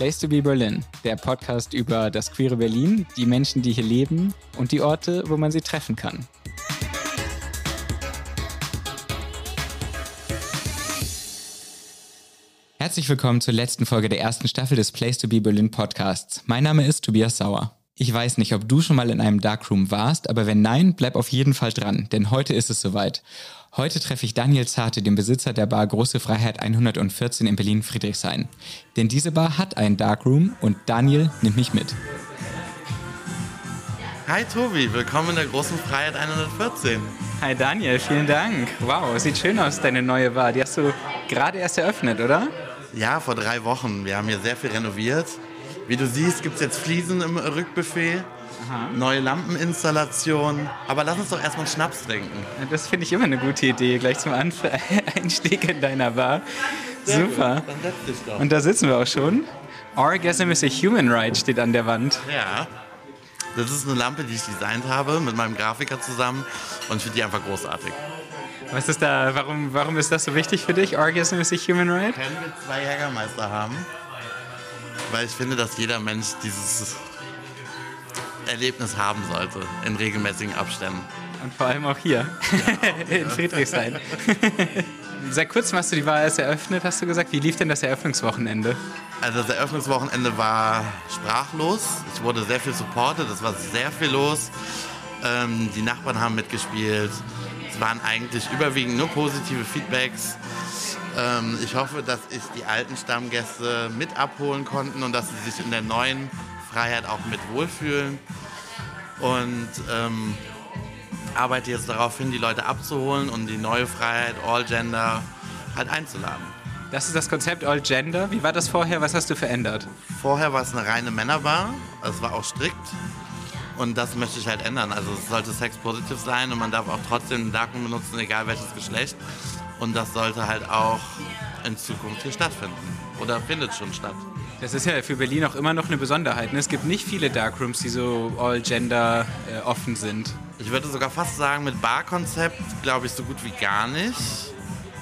Place to be Berlin, der Podcast über das queere Berlin, die Menschen, die hier leben und die Orte, wo man sie treffen kann. Herzlich willkommen zur letzten Folge der ersten Staffel des Place to be Berlin Podcasts. Mein Name ist Tobias Sauer. Ich weiß nicht, ob du schon mal in einem Darkroom warst, aber wenn nein, bleib auf jeden Fall dran, denn heute ist es soweit. Heute treffe ich Daniel Zarte, den Besitzer der Bar Große Freiheit 114 in Berlin-Friedrichshain. Denn diese Bar hat einen Darkroom und Daniel nimmt mich mit. Hi Tobi, willkommen in der Großen Freiheit 114. Hi Daniel, vielen Dank. Wow, sieht schön aus, deine neue Bar. Die hast du gerade erst eröffnet, oder? Ja, vor drei Wochen. Wir haben hier sehr viel renoviert. Wie du siehst, gibt es jetzt Fliesen im Rückbuffet. Aha. neue Lampeninstallation. Aber lass uns doch erstmal einen Schnaps trinken. Das finde ich immer eine gute Idee, gleich zum Anf Einstieg in deiner Bar. Sehr Super. Gut. Dann setz dich doch. Und da sitzen wir auch schon. Orgasm is a human right steht an der Wand. Ja. Das ist eine Lampe, die ich designt habe mit meinem Grafiker zusammen und ich finde die einfach großartig. Was ist da, warum, warum ist das so wichtig für dich? Orgasm is a human right? Können wir zwei Jägermeister haben? Weil ich finde, dass jeder Mensch dieses Erlebnis haben sollte in regelmäßigen Abständen. Und vor allem auch hier ja, in Friedrichshain. Seit kurzem hast du die Bar erst eröffnet, hast du gesagt. Wie lief denn das Eröffnungswochenende? Also das Eröffnungswochenende war sprachlos. Ich wurde sehr viel supportet, es war sehr viel los. Ähm, die Nachbarn haben mitgespielt. Es waren eigentlich überwiegend nur positive Feedbacks. Ähm, ich hoffe, dass ich die alten Stammgäste mit abholen konnten und dass sie sich in der neuen Freiheit auch mit wohlfühlen. Und ähm, arbeite jetzt darauf hin, die Leute abzuholen und die neue Freiheit All Gender halt einzuladen. Das ist das Konzept All Gender. Wie war das vorher? Was hast du verändert? Vorher war es eine reine Männerbar. Es war auch strikt. Und das möchte ich halt ändern. Also es sollte sexpositiv sein und man darf auch trotzdem einen Darken benutzen, egal welches Geschlecht. Und das sollte halt auch in Zukunft hier stattfinden. Oder findet schon statt. Das ist ja für Berlin auch immer noch eine Besonderheit. Ne? Es gibt nicht viele Darkrooms, die so all-gender äh, offen sind. Ich würde sogar fast sagen, mit Barkonzept glaube ich so gut wie gar nicht.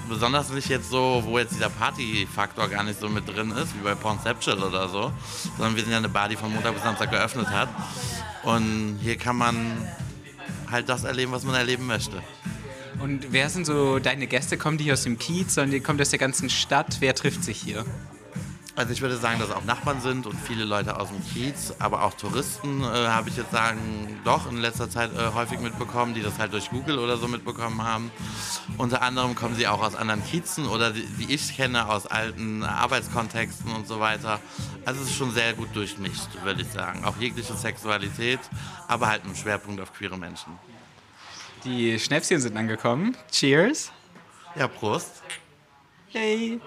Besonders nicht jetzt so, wo jetzt dieser Partyfaktor gar nicht so mit drin ist, wie bei Pornceptual oder so. Sondern wir sind ja eine Bar, die von Montag bis Samstag geöffnet hat. Und hier kann man halt das erleben, was man erleben möchte. Und wer sind so deine Gäste? Kommen die hier aus dem Kiez, sondern die kommen aus der ganzen Stadt? Wer trifft sich hier? Also ich würde sagen, dass auch Nachbarn sind und viele Leute aus dem Kiez, aber auch Touristen äh, habe ich jetzt sagen, doch in letzter Zeit äh, häufig mitbekommen, die das halt durch Google oder so mitbekommen haben. Unter anderem kommen sie auch aus anderen Kiezen oder die, die ich kenne aus alten Arbeitskontexten und so weiter. Also es ist schon sehr gut durchmischt, würde ich sagen. Auch jegliche Sexualität, aber halt mit einem Schwerpunkt auf queere Menschen. Die Schnäpschen sind angekommen. Cheers. Ja, Prost. Hey.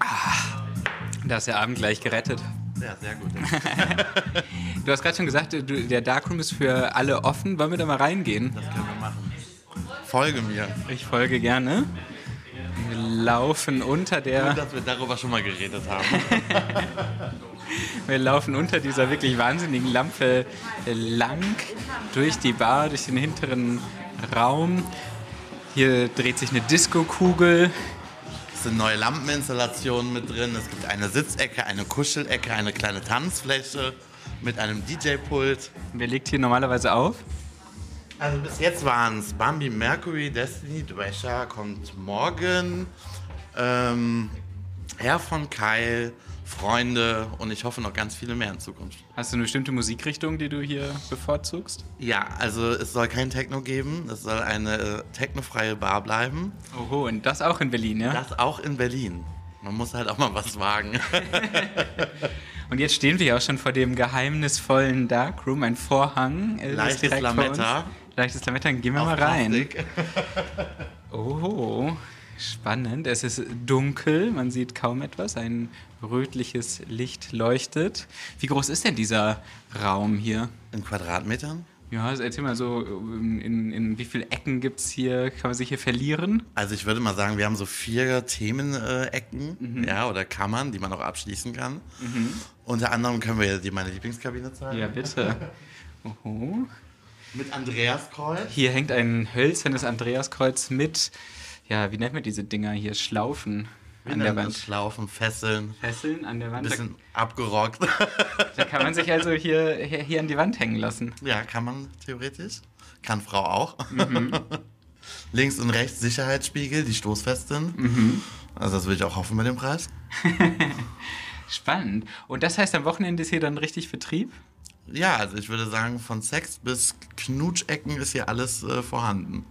ah, da ist der Abend gleich gerettet. Ja, sehr gut. du hast gerade schon gesagt, du, der Darkroom ist für alle offen. Wollen wir da mal reingehen? Das können wir machen. Folge mir. Ich folge gerne. Wir laufen unter der. Gut, dass wir darüber schon mal geredet haben. wir laufen unter dieser wirklich wahnsinnigen Lampe lang durch die Bar, durch den hinteren Raum. Hier dreht sich eine Disco-Kugel. Es sind neue Lampeninstallationen mit drin. Es gibt eine Sitzecke, eine Kuschelecke, eine kleine Tanzfläche mit einem DJ-Pult. Wer legt hier normalerweise auf? Also bis jetzt waren es Bambi Mercury, Destiny, Drescher kommt morgen, ähm, Herr von Keil, Freunde und ich hoffe noch ganz viele mehr in Zukunft. Hast du eine bestimmte Musikrichtung, die du hier bevorzugst? Ja, also es soll kein Techno geben, es soll eine äh, technofreie Bar bleiben. Oho, und das auch in Berlin, ja? Das auch in Berlin. Man muss halt auch mal was wagen. Und jetzt stehen wir ja auch schon vor dem geheimnisvollen Darkroom, ein Vorhang. Leichtes Lametta. Leichtes Lametta, gehen wir mal rein. oh, spannend. Es ist dunkel, man sieht kaum etwas. Ein rötliches Licht leuchtet. Wie groß ist denn dieser Raum hier? In Quadratmetern? Ja, also erzähl mal so, in, in, in wie vielen Ecken gibt es hier, kann man sich hier verlieren? Also ich würde mal sagen, wir haben so vier Themenecken, mhm. ja, oder Kammern, die man auch abschließen kann. Mhm. Unter anderem können wir dir meine Lieblingskabine zeigen. Ja, bitte. Oho. Mit Andreaskreuz. Hier hängt ein hölzernes Andreaskreuz mit, ja, wie nennt man diese Dinger hier? Schlaufen. Wie an der? Wand. Schlaufen, Fesseln, Fesseln an der ein Wand. Da, bisschen abgerockt. da kann man sich also hier, hier, hier an die Wand hängen lassen. ja, kann man theoretisch. Kann Frau auch. Mhm. Links und rechts Sicherheitsspiegel, die stoßfest sind. Mhm. Also das würde ich auch hoffen mit dem Preis. Spannend. Und das heißt, am Wochenende ist hier dann richtig Betrieb? Ja, also ich würde sagen, von Sex bis Knutschecken ist hier alles äh, vorhanden.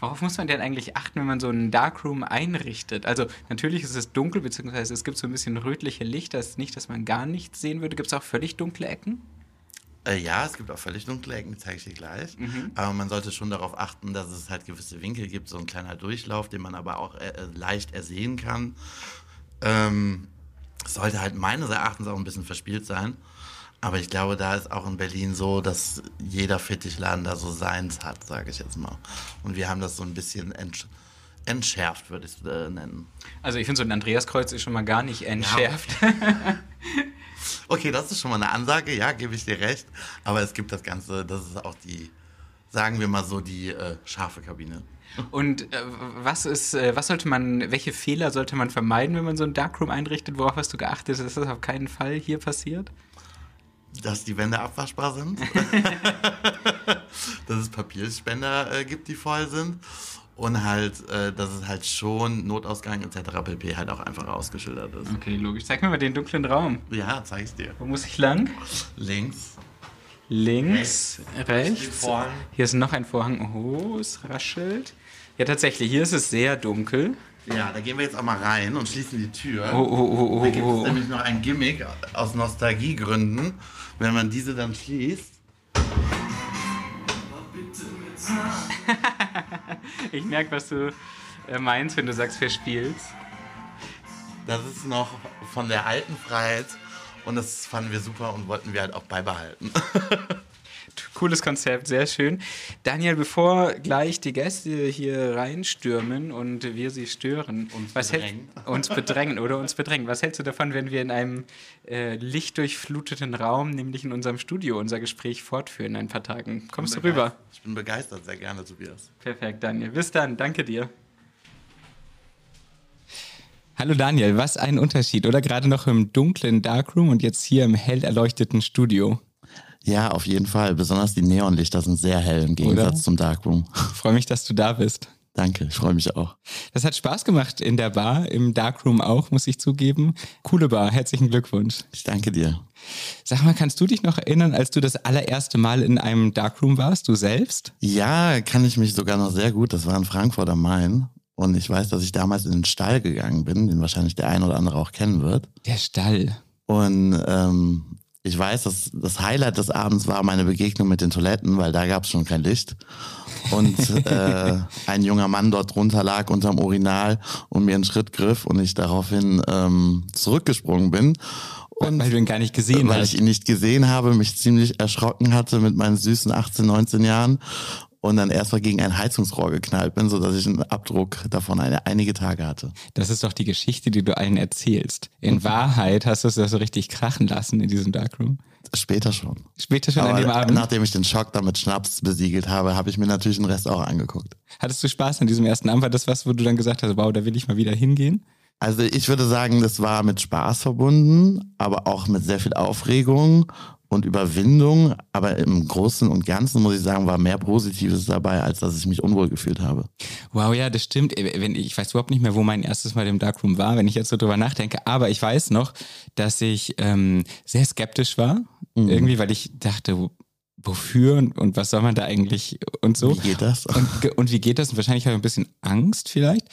Worauf muss man denn eigentlich achten, wenn man so einen Darkroom einrichtet? Also natürlich ist es dunkel, beziehungsweise es gibt so ein bisschen rötliche Licht. Das ist nicht, dass man gar nichts sehen würde. Gibt es auch völlig dunkle Ecken? Äh, ja, es gibt auch völlig dunkle Ecken, die zeige ich dir gleich. Mhm. Aber man sollte schon darauf achten, dass es halt gewisse Winkel gibt, so ein kleiner Durchlauf, den man aber auch äh, äh, leicht ersehen kann. Ähm, sollte halt meines Erachtens auch ein bisschen verspielt sein. Aber ich glaube, da ist auch in Berlin so, dass jeder Fetischladen da so seins hat, sage ich jetzt mal. Und wir haben das so ein bisschen entsch entschärft, würde ich es äh, nennen. Also ich finde, so ein Andreaskreuz ist schon mal gar nicht entschärft. Okay, das ist schon mal eine Ansage, ja, gebe ich dir recht. Aber es gibt das Ganze, das ist auch die, sagen wir mal so, die äh, scharfe Kabine. Und äh, was ist, äh, was sollte man, welche Fehler sollte man vermeiden, wenn man so ein Darkroom einrichtet? Worauf hast du geachtet, dass das auf keinen Fall hier passiert? Dass die Wände abwaschbar sind. dass es Papierspender äh, gibt, die voll sind. Und halt, äh, dass es halt schon Notausgang etc. pp. halt auch einfach ausgeschildert ist. Okay, logisch. Zeig mir mal den dunklen Raum. Ja, zeig ich dir. Wo muss ich lang? Links. Links, rechts. Vorhang. Hier ist noch ein Vorhang. Oh, es raschelt. Ja, tatsächlich, hier ist es sehr dunkel. Ja, da gehen wir jetzt auch mal rein und schließen die Tür. Oh, oh, oh, oh, Da gibt es oh. nämlich noch ein Gimmick aus Nostalgiegründen. Wenn man diese dann schließt, Ich merke, was du äh, meinst, wenn du sagst, verspielst. das ist noch von der alten Freiheit und das fanden wir super und wollten wir halt auch beibehalten. Cooles Konzept, sehr schön. Daniel, bevor gleich die Gäste hier reinstürmen und wir sie stören, Uns was hält- bedrängen. uns bedrängen oder uns bedrängen, was hältst du davon, wenn wir in einem äh, lichtdurchfluteten Raum, nämlich in unserem Studio, unser Gespräch fortführen in ein paar Tagen? Kommst du rüber? Ich bin begeistert, sehr gerne, Tobias. Perfekt, Daniel. Bis dann, danke dir. Hallo Daniel, was ein Unterschied, oder? Gerade noch im dunklen Darkroom und jetzt hier im hell erleuchteten Studio. Ja, auf jeden Fall. Besonders die Neonlichter sind sehr hell im Gegensatz Oder? zum Darkroom. Freue mich, dass du da bist. Danke, ich freue mich auch. Das hat Spaß gemacht in der Bar, im Darkroom auch, muss ich zugeben. Coole Bar, herzlichen Glückwunsch. Ich danke dir. Sag mal, kannst du dich noch erinnern, als du das allererste Mal in einem Darkroom warst, du selbst? Ja, kann ich mich sogar noch sehr gut. Das war in Frankfurt am Main. Und ich weiß, dass ich damals in den Stall gegangen bin, den wahrscheinlich der ein oder andere auch kennen wird. Der Stall. Und ähm, ich weiß, dass das Highlight des Abends war meine Begegnung mit den Toiletten, weil da gab es schon kein Licht. Und äh, ein junger Mann dort drunter lag unterm Urinal und mir einen Schritt griff und ich daraufhin ähm, zurückgesprungen bin. Und Weil du ihn gar nicht gesehen weil hast. ich ihn nicht gesehen habe, mich ziemlich erschrocken hatte mit meinen süßen 18, 19 Jahren und dann erstmal gegen ein Heizungsrohr geknallt bin, sodass ich einen Abdruck davon eine, einige Tage hatte. Das ist doch die Geschichte, die du allen erzählst. In Wahrheit hast du es ja so richtig krachen lassen in diesem Darkroom. Später schon. Später schon an dem Aber Abend. nachdem ich den Schock dann mit Schnaps besiegelt habe, habe ich mir natürlich den Rest auch angeguckt. Hattest du Spaß an diesem ersten Abend? War das was, wo du dann gesagt hast, wow, da will ich mal wieder hingehen? Also ich würde sagen, das war mit Spaß verbunden, aber auch mit sehr viel Aufregung und Überwindung. Aber im Großen und Ganzen, muss ich sagen, war mehr Positives dabei, als dass ich mich unwohl gefühlt habe. Wow, ja, das stimmt. Äh, Wenn, ich weiß überhaupt nicht mehr, wo mein erstes Mal im Darkroom war, wenn ich jetzt so drüber nachdenke. Aber ich weiß noch, dass ich ähm, sehr skeptisch war. Mhm. Irgendwie, weil ich dachte, wo- wofür und, und was soll man da eigentlich und so. Wie geht das? Und, und wie geht das? Und wahrscheinlich habe ich ein bisschen Angst vielleicht.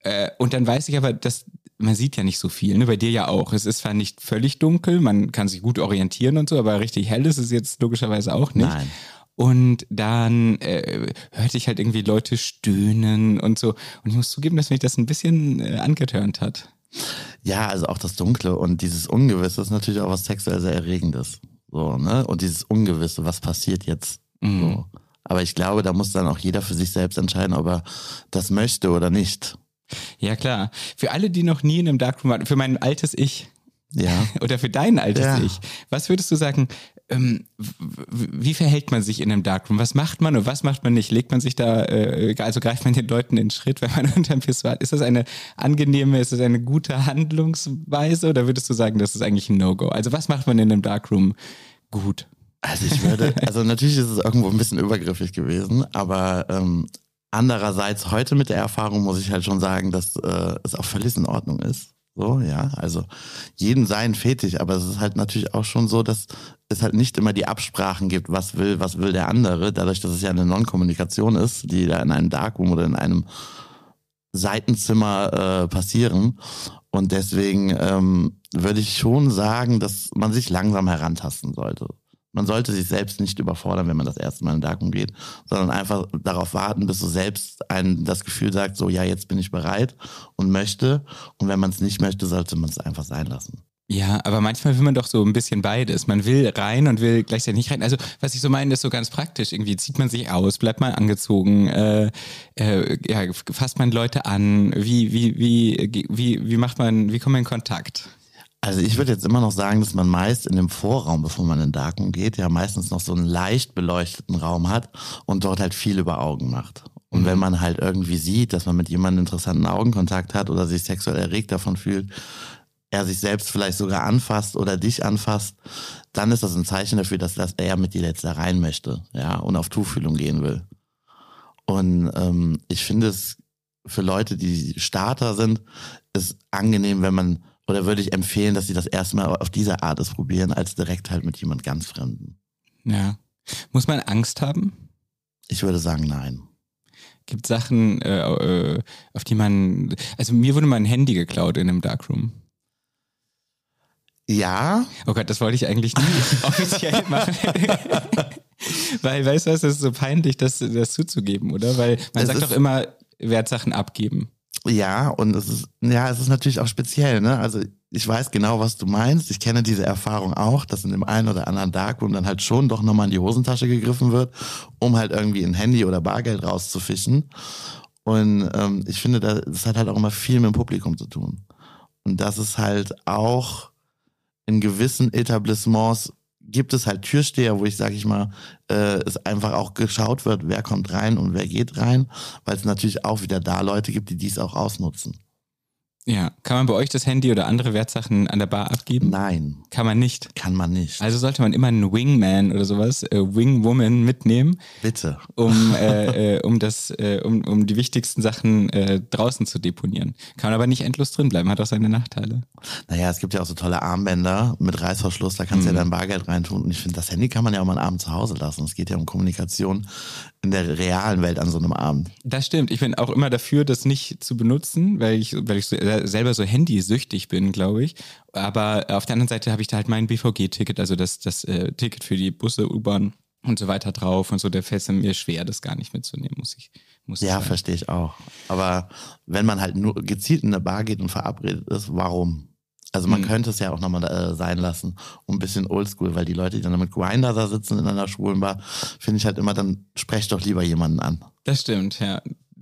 Äh, und dann weiß ich aber, dass man sieht ja nicht so viel, ne? bei dir ja auch. Es ist zwar nicht völlig dunkel, man kann sich gut orientieren und so, aber richtig hell ist es jetzt logischerweise auch nicht. Nein. Und dann äh, hörte ich halt irgendwie Leute stöhnen und so. Und ich muss zugeben, dass mich das ein bisschen äh, angetörnt hat. Ja, also auch das Dunkle und dieses Ungewisse ist natürlich auch was sexuell sehr Erregendes. So, ne? Und dieses Ungewisse, was passiert jetzt? So. Aber ich glaube, da muss dann auch jeder für sich selbst entscheiden, ob er das möchte oder nicht. Ja, klar. Für alle, die noch nie in einem Darkroom waren, für mein altes Ich Ja. oder für dein altes Ja. Ich, was würdest du sagen, ähm, wie verhält man sich in einem Darkroom? Was macht man und was macht man nicht? Legt man sich da, äh, also greift man den Leuten in den Schritt, wenn man unter dem Pissoir Ist das eine angenehme, ist das eine gute Handlungsweise oder würdest du sagen, das ist eigentlich ein No-Go? Also was macht man in einem Darkroom gut? Also ich würde, also natürlich ist es irgendwo ein bisschen übergriffig gewesen, aber ähm, andererseits heute mit der Erfahrung muss ich halt schon sagen, dass äh, es auch völlig in Ordnung ist. So, ja, also jeden sein Fetisch, aber es ist halt natürlich auch schon so, dass es halt nicht immer die Absprachen gibt, was will, was will der andere, dadurch, dass es ja eine Non-Kommunikation ist, die da in einem Darkroom oder in einem Seitenzimmer äh, passieren. Und deswegen ähm, würde ich schon sagen, dass man sich langsam herantasten sollte. Man sollte sich selbst nicht überfordern, wenn man das erste Mal in Darkroom geht, sondern einfach darauf warten, bis du selbst ein das Gefühl sagt, so ja, jetzt bin ich bereit und möchte. Und wenn man es nicht möchte, sollte man es einfach sein lassen. Ja, aber manchmal will man doch so ein bisschen beides. Man will rein und will gleichzeitig nicht rein. Also, was ich so meine, ist so ganz praktisch. Irgendwie zieht man sich aus, bleibt man angezogen, äh, äh, ja, fasst man Leute an, wie, wie, wie, wie, wie macht man, wie kommt man in Kontakt? Also ich würde jetzt immer noch sagen, dass man meist in dem Vorraum, bevor man in Darkroom geht, ja meistens noch so einen leicht beleuchteten Raum hat und dort halt viel über Augen macht. Und mhm. wenn man halt irgendwie sieht, dass man mit jemandem interessanten Augenkontakt hat oder sich sexuell erregt davon fühlt, er sich selbst vielleicht sogar anfasst oder dich anfasst, dann ist das ein Zeichen dafür, dass, dass er mit dir jetzt da rein möchte, ja, und auf Tuchfühlung gehen will. Und ähm, ich finde es für Leute, die Starter sind, ist angenehm, wenn man oder würde ich empfehlen, dass sie das erstmal auf diese Art es probieren, als direkt halt mit jemand ganz Fremden? Ja. Muss man Angst haben? Ich würde sagen, nein. Gibt Sachen, äh, äh, auf die man. Also mir wurde mein Handy geklaut in einem Darkroom. Ja. Oh Gott, das wollte ich eigentlich nie offiziell machen. Weil, weißt du was, das ist so peinlich, das, das zuzugeben, oder? Weil man es sagt doch immer, Wertsachen abgeben. Ja, und es ist, ja, es ist natürlich auch speziell, ne? Also ich weiß genau, was du meinst. Ich kenne diese Erfahrung auch, dass in dem einen oder anderen Darkroom dann halt schon doch nochmal in die Hosentasche gegriffen wird, um halt irgendwie ein Handy oder Bargeld rauszufischen. Und ähm, ich finde, das hat halt auch immer viel mit dem Publikum zu tun. Und das ist halt auch in gewissen Etablissements gibt es halt Türsteher, wo ich, sage ich mal, äh, es einfach auch geschaut wird, wer kommt rein und wer geht rein, weil es natürlich auch wieder da Leute gibt, die dies auch ausnutzen. Ja, kann man bei euch das Handy oder andere Wertsachen an der Bar abgeben? Nein. Kann man nicht? Kann man nicht. Also sollte man immer einen Wingman oder sowas, äh, Wingwoman mitnehmen. Bitte. Um, äh, äh, um, das, äh, um, um die wichtigsten Sachen äh, draußen zu deponieren. Kann man aber nicht endlos drin bleiben, hat auch seine Nachteile. Naja, es gibt ja auch so tolle Armbänder mit Reißverschluss, da kannst du mhm. ja dein Bargeld reintun. Und ich finde, das Handy kann man ja auch mal einen Abend zu Hause lassen. Es geht ja um Kommunikation in der realen Welt an so einem Abend. Das stimmt. Ich bin auch immer dafür, das nicht zu benutzen, weil ich, weil ich so, äh, selber so handysüchtig bin, glaube ich. Aber auf der anderen Seite habe ich da halt mein BVG-Ticket, also das, das äh, Ticket für die Busse, U-Bahn und so weiter drauf und so. Da fällt es mir schwer, das gar nicht mitzunehmen, muss ich. Muss ja, verstehe ich auch. Aber wenn man halt nur gezielt in eine Bar geht und verabredet ist, warum? Also man mhm. könnte es ja auch nochmal äh, sein lassen, um ein bisschen oldschool, weil die Leute, die dann mit Grinder da sitzen in einer schwulen Bar, finde ich halt immer, dann sprecht doch lieber jemanden an. Das stimmt, ja.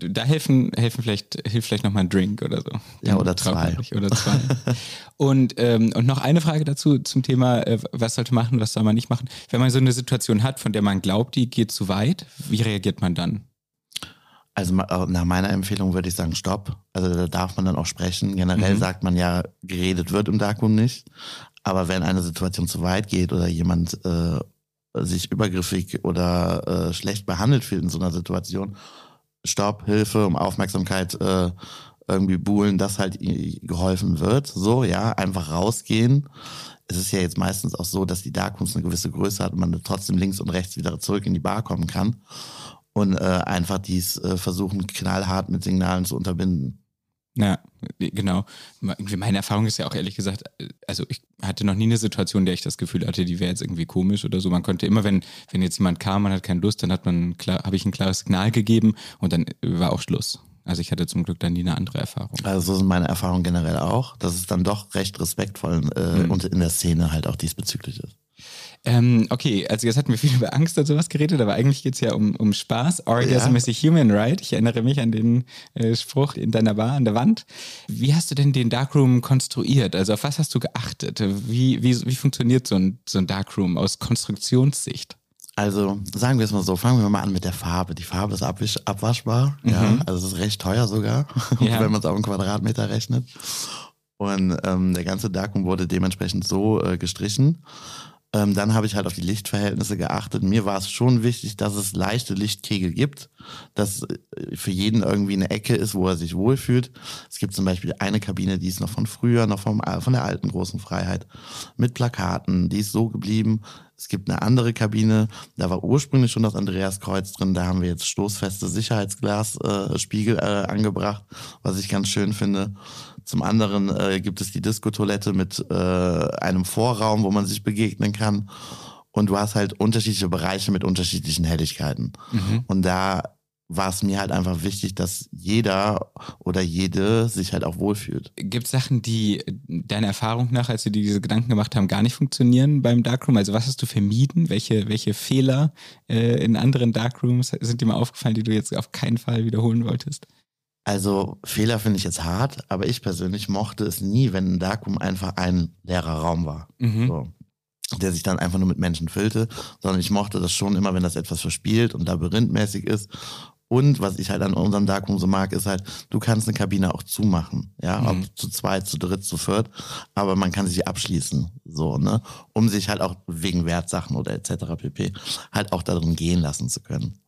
Da helfen, helfen vielleicht, hilft vielleicht nochmal ein Drink oder so. Ja, oder zwei. Oder zwei. und, ähm, und noch eine Frage dazu zum Thema, äh, was sollte man machen, was soll man nicht machen. Wenn man so eine Situation hat, von der man glaubt, die geht zu weit, wie reagiert man dann? Also äh, nach meiner Empfehlung würde ich sagen, stopp. Also da darf man dann auch sprechen. Generell mhm. sagt man ja, geredet wird im Darkroom nicht. Aber wenn eine Situation zu weit geht oder jemand äh, sich übergriffig oder äh, schlecht behandelt fühlt in so einer Situation, stopp, Hilfe, um Aufmerksamkeit äh, irgendwie buhlen, dass halt geholfen wird. So, ja, einfach rausgehen. Es ist ja jetzt meistens auch so, dass die Darkrooms eine gewisse Größe hat und man trotzdem links und rechts wieder zurück in die Bar kommen kann und äh, einfach dies äh, versuchen, knallhart mit Signalen zu unterbinden. Ja, genau. Meine Erfahrung ist ja auch ehrlich gesagt, äh, also ich hatte noch nie eine Situation, in der ich das Gefühl hatte, die wäre jetzt irgendwie komisch oder so. Man konnte immer, wenn, wenn jetzt jemand kam, man hat keine Lust, dann hat man klar, habe ich ein klares Signal gegeben und dann war auch Schluss. Also ich hatte zum Glück dann nie eine andere Erfahrung. Also so sind meine Erfahrungen generell auch, dass es dann doch recht respektvoll äh, mhm. und in der Szene halt auch diesbezüglich ist. Ähm, okay, also jetzt hatten wir viel über Angst und sowas geredet, aber eigentlich geht es ja um, um Spaß. Orgasm ja. is a human right. Ich erinnere mich an den äh, Spruch in deiner Bar an der Wand. Wie hast du denn den Darkroom konstruiert? Also auf was hast du geachtet? Wie, wie, wie funktioniert so ein, so ein Darkroom aus Konstruktionssicht? Also sagen wir es mal so, fangen wir mal an mit der Farbe. Die Farbe ist abwisch, abwaschbar, mhm. ja, also es ist recht teuer sogar, ja. wenn man es auf einen Quadratmeter rechnet. Und ähm, der ganze Darkroom wurde dementsprechend so äh, gestrichen. Ähm, dann habe ich halt auf die Lichtverhältnisse geachtet. Mir war es schon wichtig, dass es leichte Lichtkegel gibt, dass äh, für jeden irgendwie eine Ecke ist, wo er sich wohlfühlt. Es gibt zum Beispiel eine Kabine, die ist noch von früher, noch vom, von der alten großen Freiheit, mit Plakaten, die ist so geblieben. Es gibt eine andere Kabine, da war ursprünglich schon das Andreaskreuz drin, da haben wir jetzt stoßfeste Sicherheitsglasspiegel äh, äh, angebracht, was ich ganz schön finde. Zum anderen äh, gibt es die Disco-Toilette mit äh, einem Vorraum, wo man sich begegnen kann. Und du hast halt unterschiedliche Bereiche mit unterschiedlichen Helligkeiten. Mhm. Und da war es mir halt einfach wichtig, dass jeder oder jede sich halt auch wohlfühlt. Gibt es Sachen, die deiner Erfahrung nach, als du dir diese Gedanken gemacht haben, gar nicht funktionieren beim Darkroom? Also was hast du vermieden? Welche, welche Fehler äh, in anderen Darkrooms sind dir mal aufgefallen, die du jetzt auf keinen Fall wiederholen wolltest? Also Fehler finde ich jetzt hart, aber ich persönlich mochte es nie, wenn ein Darkroom einfach ein leerer Raum war. Mhm. So der sich dann einfach nur mit Menschen füllte, sondern ich mochte das schon immer, wenn das etwas verspielt und labyrinthmäßig ist und was ich halt an unserem Darkroom so mag, ist halt, du kannst eine Kabine auch zumachen, ja, mhm. ob zu zweit, zu dritt, zu viert, aber man kann sie abschließen, so, ne, um sich halt auch wegen Wertsachen oder etc. pp. halt auch darin gehen lassen zu können.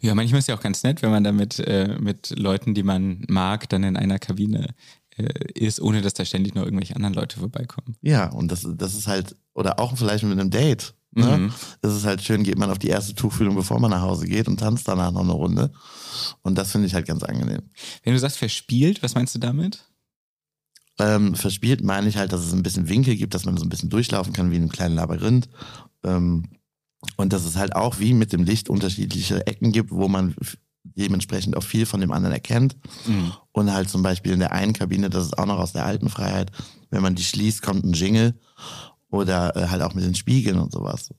Ja, manchmal ist ja auch ganz nett, wenn man damit äh, mit Leuten, die man mag, dann in einer Kabine äh, ist, ohne dass da ständig noch irgendwelche anderen Leute vorbeikommen. Ja, und das, das ist halt, oder auch vielleicht mit einem Date, Ne? Mhm. Das ist halt schön, geht man auf die erste Tuchfühlung, bevor man nach Hause geht und tanzt danach noch eine Runde. Und das finde ich halt ganz angenehm. Wenn du sagst verspielt, was meinst du damit? Ähm, verspielt meine ich halt, dass es ein bisschen Winkel gibt, dass man so ein bisschen durchlaufen kann wie in einem kleinen Labyrinth. Ähm, und dass es halt auch wie mit dem Licht unterschiedliche Ecken gibt, wo man dementsprechend auch viel von dem anderen erkennt. Mhm. Und halt zum Beispiel in der einen Kabine, das ist auch noch aus der alten Freiheit, wenn man die schließt, kommt ein Jingle oder äh, halt auch mit den Spiegeln und sowas.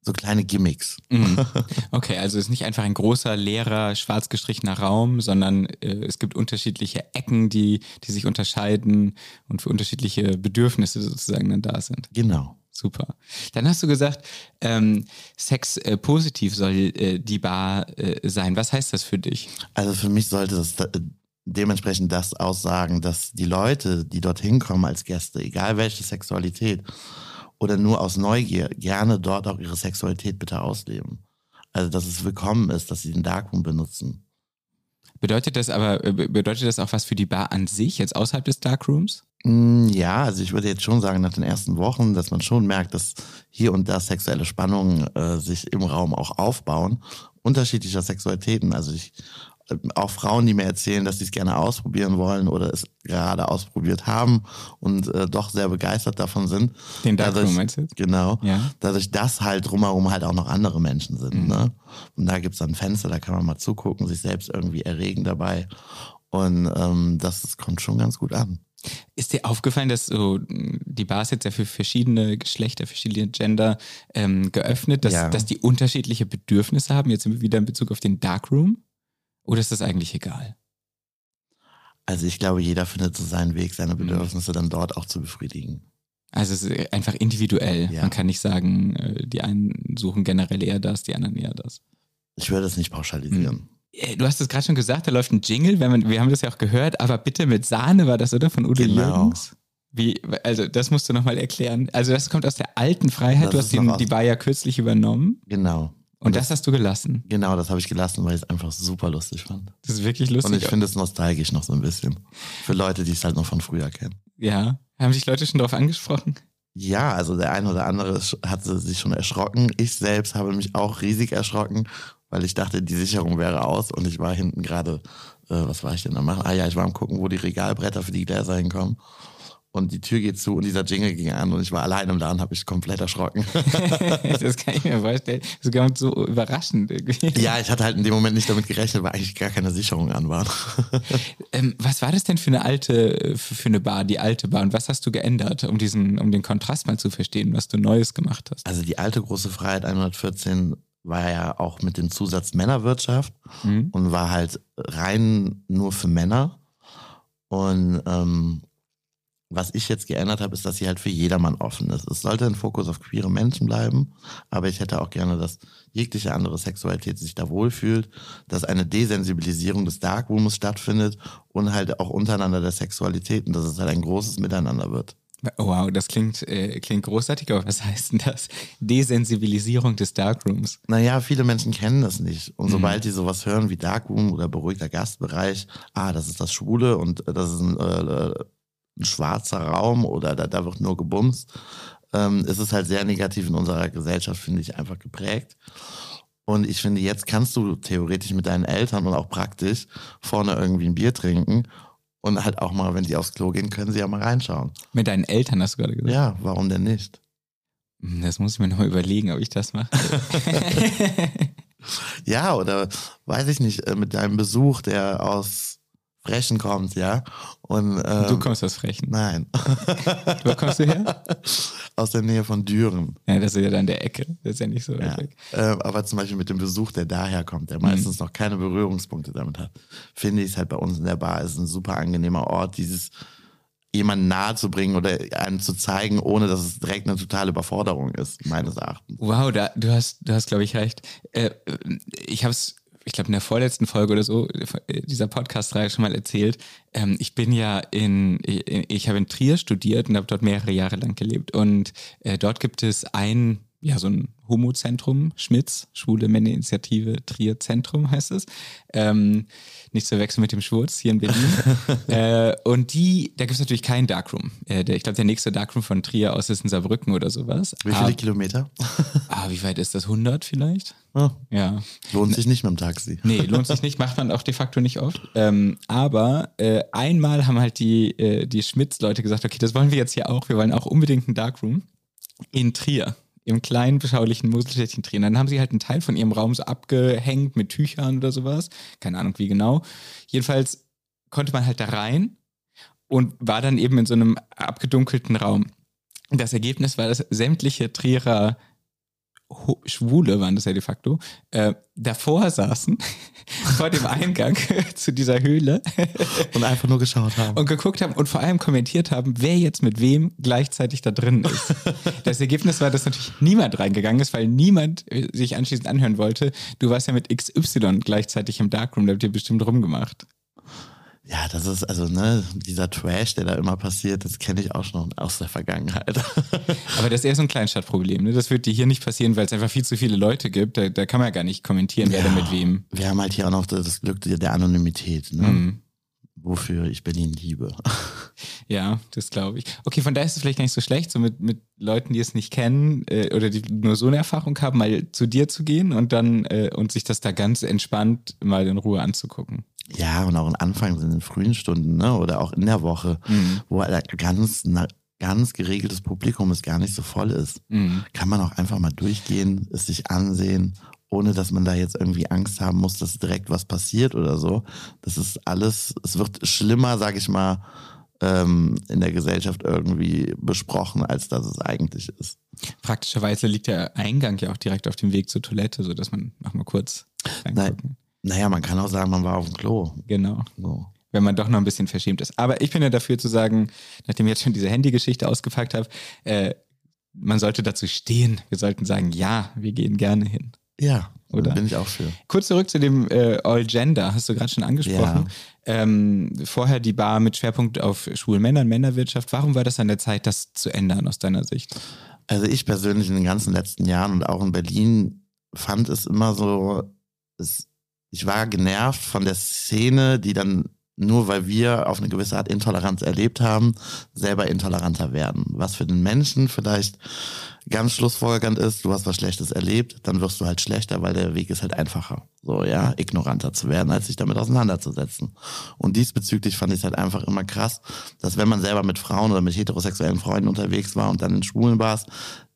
So kleine Gimmicks. Mhm. Okay, also es ist nicht einfach ein großer, leerer, schwarz gestrichener Raum, sondern äh, es gibt unterschiedliche Ecken, die, die sich unterscheiden und für unterschiedliche Bedürfnisse sozusagen dann da sind. Genau. Super. Dann hast du gesagt, ähm, Sex äh, positiv soll äh, die Bar äh, sein. Was heißt das für dich? Also für mich sollte das äh, dementsprechend das aussagen, dass die Leute, die dorthin kommen als Gäste, egal welche Sexualität oder nur aus Neugier, gerne dort auch ihre Sexualität bitte ausleben. Also, dass es willkommen ist, dass sie den Darkroom benutzen. Bedeutet das aber, äh, bedeutet das auch was für die Bar an sich, jetzt außerhalb des Darkrooms? Mm, ja, also ich würde jetzt schon sagen, nach den ersten Wochen, dass man schon merkt, dass hier und da sexuelle Spannungen äh, sich im Raum auch aufbauen, unterschiedlicher Sexualitäten. Also ich auch Frauen, die mir erzählen, dass sie es gerne ausprobieren wollen oder es gerade ausprobiert haben und äh, doch sehr begeistert davon sind. Den Darkroom meinst du? Genau. Ja. Dadurch, dass halt drumherum halt auch noch andere Menschen sind. Mhm. Ne? Und da gibt's dann Fenster, da kann man mal zugucken, sich selbst irgendwie erregen dabei. Und ähm, das, kommt schon ganz gut an. Ist dir aufgefallen, dass so die Bars jetzt ja für verschiedene Geschlechter, verschiedene Gender ähm, geöffnet, dass, ja. dass die unterschiedliche Bedürfnisse haben, jetzt wieder in Bezug auf den Darkroom? Oder ist das eigentlich egal? Also ich glaube, jeder findet so seinen Weg, seine mhm. Bedürfnisse mhm. dann dort auch zu befriedigen. Also es ist einfach individuell. Ja. Man kann nicht sagen, äh, die einen suchen generell eher das, die anderen eher das. Ich würde es nicht pauschalisieren. Mhm. Äh, du hast es gerade schon gesagt, da läuft ein Jingle, wenn man, wir haben das ja auch gehört, aber bitte mit Sahne war das, oder? Von Udo genau. Jürgens? Wie, also das musst du nochmal erklären. Also das kommt aus der alten Freiheit, das du hast den, die war ja kürzlich übernommen. Genau. Und das, das, hast du gelassen? Genau, das habe ich gelassen, weil ich es einfach super lustig fand. Das ist wirklich lustig. Und ich finde es nostalgisch noch so ein bisschen. Für Leute, die es halt noch von früher kennen. Ja. Haben sich Leute schon darauf angesprochen? Ja, also der eine oder andere hat sich schon erschrocken. Ich selbst habe mich auch riesig erschrocken, weil ich dachte, die Sicherung wäre aus und ich war hinten gerade, äh, was war ich denn da machen? Ah ja, ich war am gucken, wo die Regalbretter für die Gläser hinkommen. und die Tür geht zu und dieser Jingle ging an und ich war allein im Laden, habe ich komplett erschrocken. das kann ich mir vorstellen. Sogar so überraschend irgendwie. Ja, ich hatte halt in dem Moment nicht damit gerechnet, weil eigentlich gar keine Sicherung an waren. ähm, was war das denn für eine alte, für eine Bar, die alte Bar? Und was hast du geändert, um diesen, um den Kontrast mal zu verstehen, was du Neues gemacht hast? Also die alte große Freiheit 114 war ja auch mit dem Zusatz Männerwirtschaft mhm. und war halt rein nur für Männer. Und ähm, was ich jetzt geändert habe, ist, dass sie halt für jedermann offen ist. Es sollte ein Fokus auf queere Menschen bleiben, aber ich hätte auch gerne, dass jegliche andere Sexualität sich da wohlfühlt, dass eine Desensibilisierung des Darkrooms stattfindet und halt auch untereinander der Sexualitäten, dass es halt ein großes Miteinander wird. Wow, das klingt, äh, klingt großartig, aber was heißt denn das? Desensibilisierung des Darkrooms. Naja, viele Menschen kennen das nicht. Und mhm. sobald die sowas hören wie Darkroom oder beruhigter Gastbereich, ah, das ist das Schwule und das ist ein äh, ein schwarzer Raum oder da, da wird nur gebumst, ähm, ist es halt sehr negativ in unserer Gesellschaft, finde ich, einfach geprägt. Und ich finde, jetzt kannst du theoretisch mit deinen Eltern und auch praktisch vorne irgendwie ein Bier trinken und halt auch mal, wenn sie aufs Klo gehen, können sie ja mal reinschauen. Mit deinen Eltern hast du gerade gesagt? Ja, warum denn nicht? Hm, das muss ich mir nochmal überlegen, ob ich das mache. ja, oder weiß ich nicht, äh, mit deinem Besuch, der aus Frechen kommt, ja. Und, ähm, du kommst aus Frechen? Nein. Wo kommst du her? Aus der Nähe von Düren. Ja, das ist ja dann der Ecke. Das ist ja nicht so ja. weg. Äh, aber zum Beispiel mit dem Besuch, der daher kommt, der meistens mhm. noch keine Berührungspunkte damit hat, finde ich es halt bei uns in der Bar ist ein super angenehmer Ort, dieses jemanden nahe zu bringen oder einen zu zeigen, ohne dass es direkt eine totale Überforderung ist, meines Erachtens. Wow, da, du hast, du hast, glaube ich, recht. Äh, ich habe es ich glaube, in der vorletzten Folge oder so äh, dieser Podcast-Reihe schon mal erzählt. Ähm, ich bin ja in, ich, ich habe in Trier studiert und habe dort mehrere Jahre lang gelebt. Und äh, dort gibt es ein, ja, so ein Homo-Zentrum, Schmitz, Schwule Männer-Initiative Trier Zentrum heißt es. Ähm, nicht zu wechseln mit dem Schwurz hier in Berlin. äh, und die, da gibt es natürlich keinen Darkroom. Äh, der, ich glaube, der nächste Darkroom von Trier aus ist in Saarbrücken oder sowas. Wie viele ah, Kilometer? ah, wie weit ist das? 100 vielleicht? Oh. Ja. Lohnt sich nicht mit dem Taxi. Nee, lohnt sich nicht, macht man auch de facto nicht oft. Ähm, aber äh, einmal haben halt die, äh, die Schmitz-Leute gesagt, okay, das wollen wir jetzt hier auch. Wir wollen auch unbedingt einen Darkroom in Trier im kleinen, beschaulichen Muselstädtchen drehen. Dann haben sie halt einen Teil von ihrem Raum so abgehängt mit Tüchern oder sowas. Keine Ahnung, wie genau. Jedenfalls konnte man halt da rein und war dann eben in so einem abgedunkelten Raum. Das Ergebnis war, dass sämtliche Trierer Schwule waren das ja de facto, äh, davor saßen, vor dem Eingang zu dieser Höhle. und einfach nur geschaut haben. Und geguckt haben und vor allem kommentiert haben, wer jetzt mit wem gleichzeitig da drin ist. Das Ergebnis war, dass natürlich niemand reingegangen ist, weil niemand äh, sich anschließend anhören wollte. Du warst ja mit XY gleichzeitig im Darkroom, da habt ihr bestimmt rumgemacht. Ja, das ist also, ne, dieser Trash, der da immer passiert, das kenne ich auch schon aus der Vergangenheit. Aber das ist eher so ein Kleinstadtproblem, ne? Das wird dir hier nicht passieren, weil es einfach viel zu viele Leute gibt. Da, da kann man ja gar nicht kommentieren, ja, wer da mit wem. Wir haben halt hier auch noch das Glück der Anonymität, ne? Mhm. Wofür ich Berlin liebe. Ja, das glaube ich. Okay, von daher ist es vielleicht gar nicht so schlecht, so mit, mit Leuten, die es nicht kennen äh, oder die nur so eine Erfahrung haben, mal zu dir zu gehen und dann äh, und sich das da ganz entspannt mal in Ruhe anzugucken. Ja, und auch in Anfang in den frühen Stunden, ne? Oder auch in der Woche, mhm. wo halt ganz, ganz geregeltes Publikum ist, gar nicht so voll ist. Mhm. Kann man auch einfach mal durchgehen, es sich ansehen, ohne dass man da jetzt irgendwie Angst haben muss, dass direkt was passiert oder so. Das ist alles, es wird schlimmer, sag ich mal, ähm, in der Gesellschaft irgendwie besprochen, als dass es eigentlich ist. Praktischerweise liegt der Eingang ja auch direkt auf dem Weg zur Toilette, sodass man noch mal kurz reingucken. Naja, man kann auch sagen, man war auf dem Klo. Genau. So. Wenn man doch noch ein bisschen verschämt ist. Aber ich bin ja dafür zu sagen, nachdem ich jetzt schon diese Handygeschichte ausgepackt habe, äh, man sollte dazu stehen. Wir sollten sagen, ja, wir gehen gerne hin. Ja, oder? Bin ich auch für. Kurz zurück zu dem äh, All Gender, hast du gerade schon angesprochen. Ja. Ähm, vorher die Bar mit Schwerpunkt auf schwulen Männern, Männerwirtschaft. Warum war das an der Zeit, das zu ändern aus deiner Sicht? Also ich persönlich in den ganzen letzten Jahren und auch in Berlin fand es immer so, es ich war genervt von der Szene, die dann nur weil wir auf eine gewisse Art Intoleranz erlebt haben, selber intoleranter werden. Was für den Menschen vielleicht ganz schlussfolgernd ist, du hast was Schlechtes erlebt, dann wirst du halt schlechter, weil der Weg ist halt einfacher. So, ja, ignoranter zu werden, als sich damit auseinanderzusetzen. Und diesbezüglich fand ich es halt einfach immer krass, dass wenn man selber mit Frauen oder mit heterosexuellen Freunden unterwegs war und dann in schwulen Bars,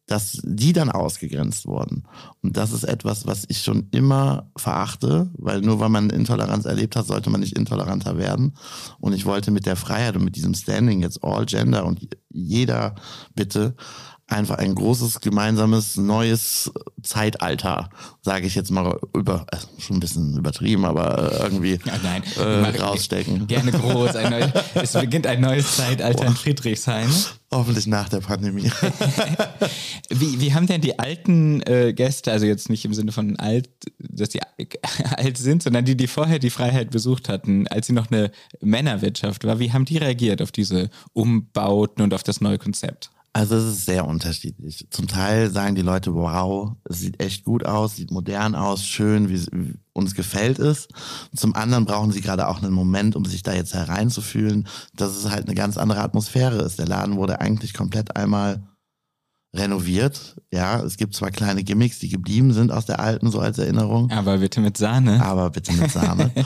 dass die dann ausgegrenzt wurden. Und das ist etwas, was ich schon immer verachte, weil nur weil man Intoleranz erlebt hat, sollte man nicht intoleranter werden. Und ich wollte mit der Freiheit und mit diesem Standing jetzt all gender und jeder bitte einfach ein großes gemeinsames neues Zeitalter, sage ich jetzt mal über äh, schon ein bisschen übertrieben, aber äh, irgendwie ja, nein, äh, rausstecken. Gerne groß. Neu, es beginnt ein neues Zeitalter Boah. in Friedrichshain. Hoffentlich nach der Pandemie. wie, wie haben denn die alten äh, Gäste, also jetzt nicht im Sinne von alt, dass die alt sind, sondern die, die vorher die Freiheit besucht hatten, als sie noch eine Männerwirtschaft war, wie haben die reagiert auf diese Umbauten und auf das neue Konzept? Also es ist sehr unterschiedlich. Zum Teil sagen die Leute, wow, es sieht echt gut aus, sieht modern aus, schön, wie, uns gefällt es. Zum anderen brauchen sie gerade auch einen Moment, um sich da jetzt hereinzufühlen, dass es halt eine ganz andere Atmosphäre ist. Der Laden wurde eigentlich komplett einmal renoviert. Ja, es gibt zwar kleine Gimmicks, die geblieben sind aus der alten, so als Erinnerung. Aber bitte mit Sahne. Aber bitte mit Sahne.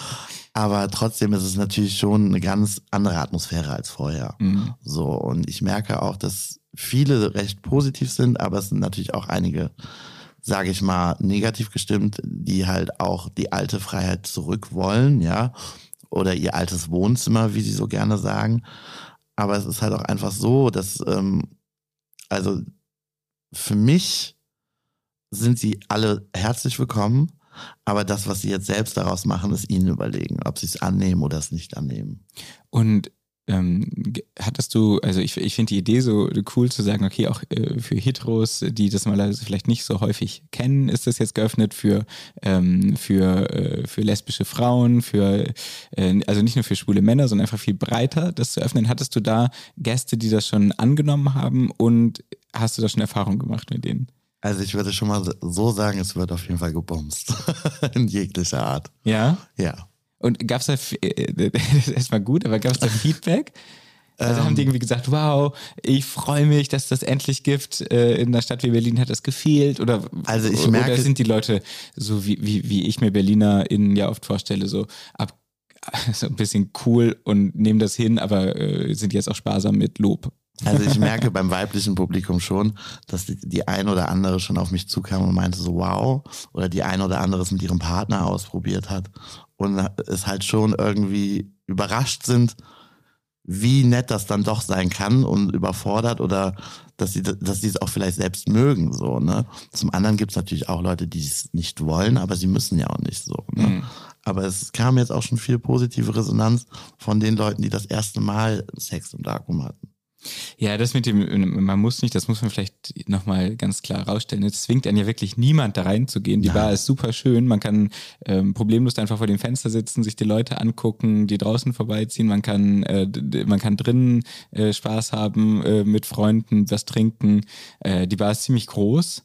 Aber trotzdem ist es natürlich schon eine ganz andere Atmosphäre als vorher. Mhm. So, und ich merke auch, dass viele recht positiv sind, aber es sind natürlich auch einige, sage ich mal, negativ gestimmt, die halt auch die alte Freiheit zurück wollen, ja, oder ihr altes Wohnzimmer, wie sie so gerne sagen. Aber es ist halt auch einfach so, dass, ähm, also für mich sind sie alle herzlich willkommen, aber das, was sie jetzt selbst daraus machen, ist ihnen überlegen, ob sie es annehmen oder es nicht annehmen. Und ähm, hattest du, also ich, ich finde die Idee so cool zu sagen, okay, auch äh, für Heteros, die das mal vielleicht nicht so häufig kennen, ist das jetzt geöffnet für, ähm, für, äh, für lesbische Frauen, für, äh, also nicht nur für schwule Männer, sondern einfach viel breiter, das zu öffnen. Hattest du da Gäste, die das schon angenommen haben und hast du da schon Erfahrung gemacht mit denen? Also ich würde schon mal so sagen, es wird auf jeden Fall gebumst. In jeglicher Art. Ja? Ja. Und gab es da, äh, das ist erstmal gut, aber gab es da Feedback? Also haben die ähm. irgendwie gesagt, wow, ich freue mich, dass das endlich gibt. Äh, in einer Stadt wie Berlin hat das gefehlt. Oder, also ich merke, oder sind die Leute so, wie, wie, wie ich mir BerlinerInnen ja oft vorstelle, so ab so ein bisschen cool und nehmen das hin, aber äh, sind jetzt auch sparsam mit Lob. Also ich merke beim weiblichen Publikum schon, dass die, die ein oder andere schon auf mich zukam und meinte so wow oder die ein oder andere es mit ihrem Partner ausprobiert hat und es halt schon irgendwie überrascht sind, wie nett das dann doch sein kann und überfordert oder dass sie dass sie es auch vielleicht selbst mögen so ne zum anderen gibt es natürlich auch Leute die es nicht wollen aber sie müssen ja auch nicht so ne? Mhm. aber es kam jetzt auch schon viel positive Resonanz von den Leuten die das erste Mal Sex im Darkroom hatten ja, das mit dem, man muss nicht, das muss man vielleicht nochmal ganz klar rausstellen. Es zwingt einen ja wirklich niemand da reinzugehen. Die Nein. Bar ist super schön. Man kann ähm, problemlos einfach vor dem Fenster sitzen, sich die Leute angucken, die draußen vorbeiziehen. Man kann, äh, man kann drinnen äh, Spaß haben, äh, mit Freunden was trinken. Äh, die Bar ist ziemlich groß.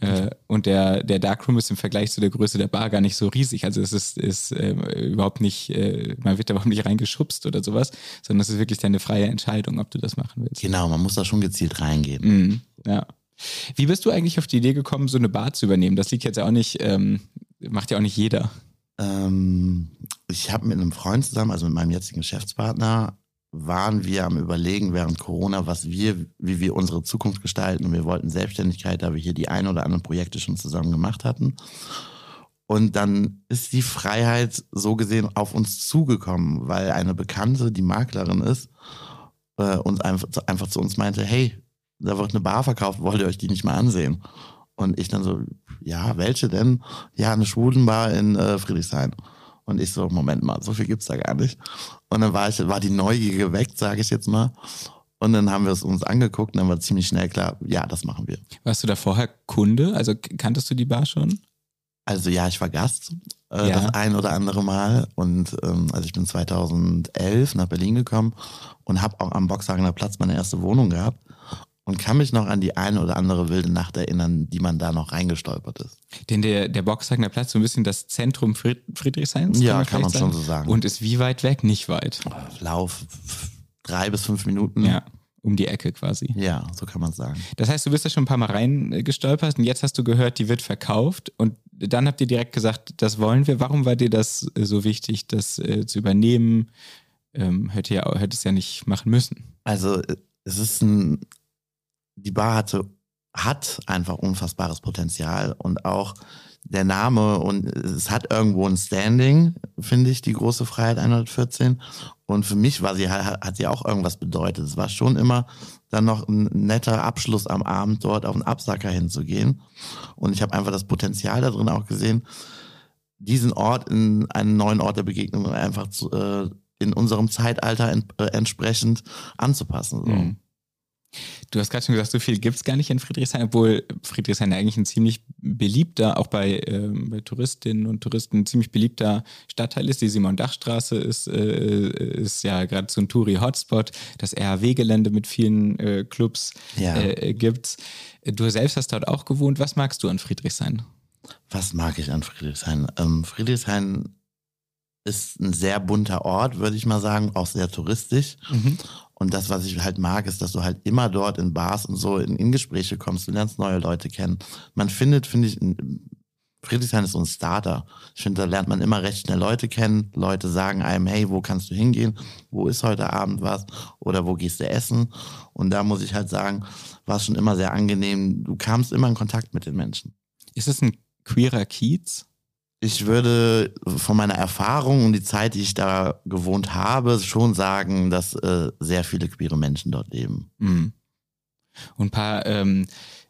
Äh, und der, der Darkroom ist im Vergleich zu der Größe der Bar gar nicht so riesig. Also es ist, ist äh, überhaupt nicht, äh, man wird da überhaupt nicht reingeschubst oder sowas, sondern es ist wirklich deine freie Entscheidung, ob du das machen willst. Genau, man muss da schon gezielt reingehen. Mhm, ja. Wie bist du eigentlich auf die Idee gekommen, so eine Bar zu übernehmen? Das liegt jetzt ja auch nicht, ähm, macht ja auch nicht jeder. Ähm, ich habe mit einem Freund zusammen, also mit meinem jetzigen Geschäftspartner, waren wir am Überlegen während Corona, was wir, wie wir unsere Zukunft gestalten. Und wir wollten Selbstständigkeit, da wir hier die ein oder anderen Projekte schon zusammen gemacht hatten. Und dann ist die Freiheit so gesehen auf uns zugekommen, weil eine Bekannte, die Maklerin ist, äh, uns einfach, einfach zu uns meinte, hey, da wird eine Bar verkauft, wollt ihr euch die nicht mal ansehen? Und ich dann so, ja, welche denn? Ja, eine Schwulenbar in äh, Friedrichshain. Und ich so, Moment mal, so viel gibt's da gar nicht. Und dann war ich, war die Neugier geweckt, sage ich jetzt mal. Und dann haben wir es uns angeguckt und dann war ziemlich schnell klar, ja, das machen wir. Warst du da vorher Kunde? Also kanntest du die Bar schon? Also ja, ich war Gast äh, ja. das ein oder andere Mal und ähm, also ich bin 2011 nach Berlin gekommen und habe auch am Boxhagener Platz meine erste Wohnung gehabt und kann mich noch an die eine oder andere wilde Nacht erinnern, die man da noch reingestolpert ist. Denn der, der Boxhagener Platz so ein bisschen das Zentrum Fried Friedrichshains? Ja, kann man, schon so sagen. Und ist wie weit weg? Nicht weit. Lauf drei bis fünf Minuten. Ja, um die Ecke quasi. Ja, so kann man sagen. Das heißt, du bist da schon ein paar Mal reingestolpert und jetzt hast du gehört, die wird verkauft und dann habt ihr direkt gesagt, das wollen wir. Warum war dir das so wichtig, das äh, zu übernehmen? Ähm, hätte ja, hätte es ja nicht machen müssen. Also es ist ein, die Bar hatte, hat einfach unfassbares Potenzial und auch der Name und es hat irgendwo ein Standing, finde ich, die große Freiheit 114. Und für mich war sie, hat sie auch irgendwas bedeutet. Es war schon immer dann noch ein netter Abschluss am Abend dort auf den Absacker hinzugehen. Und ich habe einfach das Potenzial da drin auch gesehen, diesen Ort in einen neuen Ort der Begegnung einfach zu, äh, in unserem Zeitalter ent, äh, entsprechend anzupassen. So. Mhm. Du hast gerade schon gesagt, so viel gibt es gar nicht in Friedrichshain, obwohl Friedrichshain eigentlich ein ziemlich beliebter, auch bei, äh, bei Touristinnen und Touristen, ein ziemlich beliebter Stadtteil ist. Die Simon-Dach-Straße ist, äh, ist ja gerade so ein Touri-Hotspot. Das RAW-Gelände mit vielen äh, Clubs ja. äh, gibt's. Du selbst hast dort auch gewohnt. Was magst du an Friedrichshain? Was mag ich an Friedrichshain? Ähm, Friedrichshain ist ein sehr bunter Ort, würde ich mal sagen, auch sehr touristisch. Mhm. Und das, was ich halt mag, ist, dass du halt immer dort in Bars und so in, in Gespräche kommst, du lernst neue Leute kennen. Man findet, finde ich, Friedrichshain ist so ein Starter. Ich finde, da lernt man immer recht schnell Leute kennen. Leute sagen einem, hey, wo kannst du hingehen? Wo ist heute Abend was? Oder wo gehst du essen? Und da muss ich halt sagen, war es schon immer sehr angenehm. Du kamst immer in Kontakt mit den Menschen. Ist es ein queerer Kiez? Ich würde von meiner Erfahrung und die Zeit, die ich da gewohnt habe, schon sagen, dass äh, sehr viele queere Menschen dort leben. Mhm. Und ein paar ähm,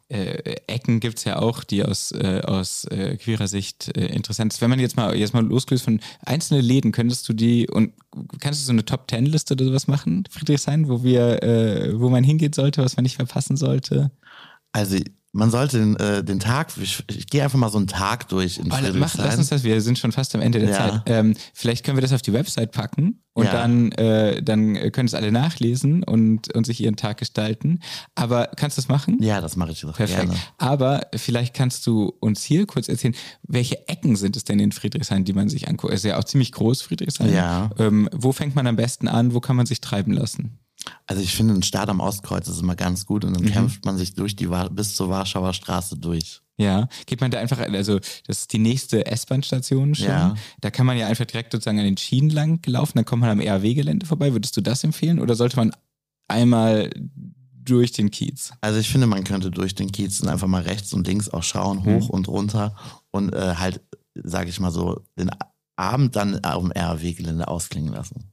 äh, Ecken gibt es ja auch, die aus, äh, aus äh, queerer Sicht äh, interessant sind. Wenn man jetzt mal jetzt mal losgelöst von einzelnen Läden, könntest du die und kannst du so eine Top Ten Liste oder sowas machen, Friedrichshain, wo wir, äh, wo man hingehen sollte, was man nicht verpassen sollte? Also man sollte den, äh, den Tag, ich, ich gehe einfach mal so einen Tag durch in oh, mach, Lass uns das, wir sind schon fast am Ende der ja. Zeit. Ähm, vielleicht können wir das auf die Website packen und ja. dann, äh, dann können es alle nachlesen und, und sich ihren Tag gestalten. Aber kannst du das machen? Ja, das mache ich doch Perfekt. gerne. Aber vielleicht kannst du uns hier kurz erzählen, welche Ecken sind es denn in Friedrichshain, die man sich anguckt? Es ist ja auch ziemlich groß, Friedrichshain. Ja. Ähm, wo fängt man am besten an? Wo kann man sich treiben lassen? Also ich finde, ein Start am Ostkreuz ist immer ganz gut und dann mhm. kämpft man sich durch die bis zur Warschauer Straße durch. Ja, geht man da einfach, also das ist die nächste S-Bahn-Station schon. Ja. Da kann man ja einfach direkt sozusagen an den Schienen lang laufen, dann kommt man am ERW-Gelände vorbei. Würdest du das empfehlen oder sollte man einmal durch den Kiez? Also ich finde, man könnte durch den Kiez und einfach mal rechts und links auch schauen, mhm. hoch mhm. und runter und äh, halt, sage ich mal so, den Abend dann auf dem RAW-Gelände ausklingen lassen.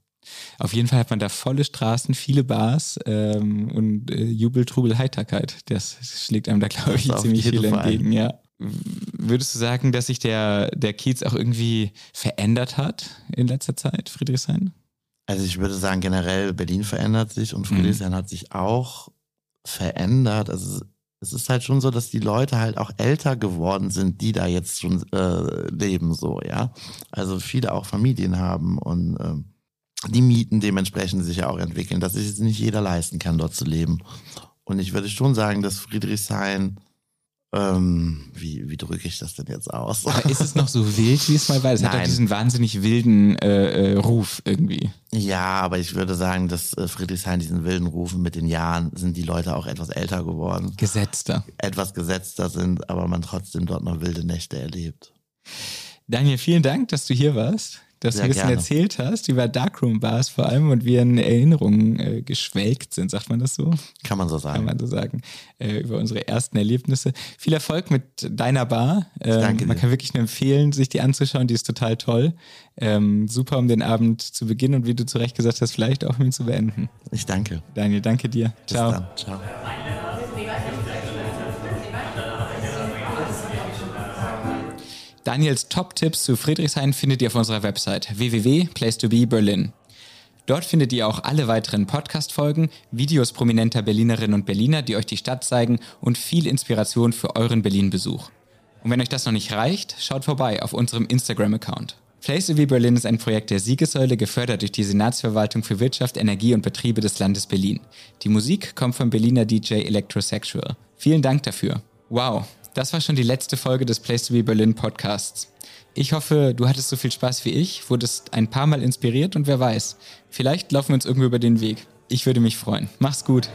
Auf jeden Fall hat man da volle Straßen, viele Bars ähm, und äh, Jubel, Trubel, Heiterkeit. Das schlägt einem da, glaube ich, ziemlich viel entgegen, ja. Würdest du sagen, dass sich der, der Kiez auch irgendwie verändert hat in letzter Zeit, Friedrichshain? Also ich würde sagen, generell Berlin verändert sich und Friedrichshain mhm. hat sich auch verändert. Also es ist halt schon so, dass die Leute halt auch älter geworden sind, die da jetzt schon äh, leben, so, ja. Also viele auch Familien haben und ähm, die Mieten dementsprechend sich ja auch entwickeln, dass sich nicht jeder leisten kann, dort zu leben. Und ich würde schon sagen, dass Friedrichshain, ähm, wie, wie drücke ich das denn jetzt aus? Aber ist es noch so wild, wie es mal war? Es Nein. hat doch diesen wahnsinnig wilden äh, äh, Ruf irgendwie. Ja, aber ich würde sagen, dass äh, Friedrichshain diesen wilden Rufen mit den Jahren sind die Leute auch etwas älter geworden. Gesetzter. Etwas gesetzter sind, aber man trotzdem dort noch wilde Nächte erlebt. Daniel, vielen Dank, dass du hier warst dass Sehr du ein bisschen gerne. erzählt hast über Darkroom-Bars vor allem und wir in Erinnerungen äh, geschwelgt sind, sagt man das so? Kann man so sagen. Kann man so sagen, äh, über unsere ersten Erlebnisse. Viel Erfolg mit deiner Bar. Ähm, danke dir. Man kann wirklich nur empfehlen, sich die anzuschauen, die ist total toll. Ähm, super, um den Abend zu beginnen und wie du zu Recht gesagt hast, vielleicht auch mit zu beenden. Ich danke. Daniel, danke dir. Bis Ciao. Dann. Ciao. Daniels Top-Tipps zu Friedrichshain findet ihr auf unserer Website www.placetobeberlin. Dort findet ihr auch alle weiteren Podcast-Folgen, Videos prominenter Berlinerinnen und Berliner, die euch die Stadt zeigen und viel Inspiration für euren Berlin-Besuch. Und wenn euch das noch nicht reicht, schaut vorbei auf unserem Instagram-Account. Place to be Berlin ist ein Projekt der Siegessäule, gefördert durch die Senatsverwaltung für Wirtschaft, Energie und Betriebe des Landes Berlin. Die Musik kommt vom Berliner DJ Electrosexual. Vielen Dank dafür. Wow, das war schon die letzte Folge des Place to be Berlin Podcasts. Ich hoffe, du hattest so viel Spaß wie ich, wurdest ein paar Mal inspiriert und wer weiß, vielleicht laufen wir uns irgendwie über den Weg. Ich würde mich freuen. Mach's gut.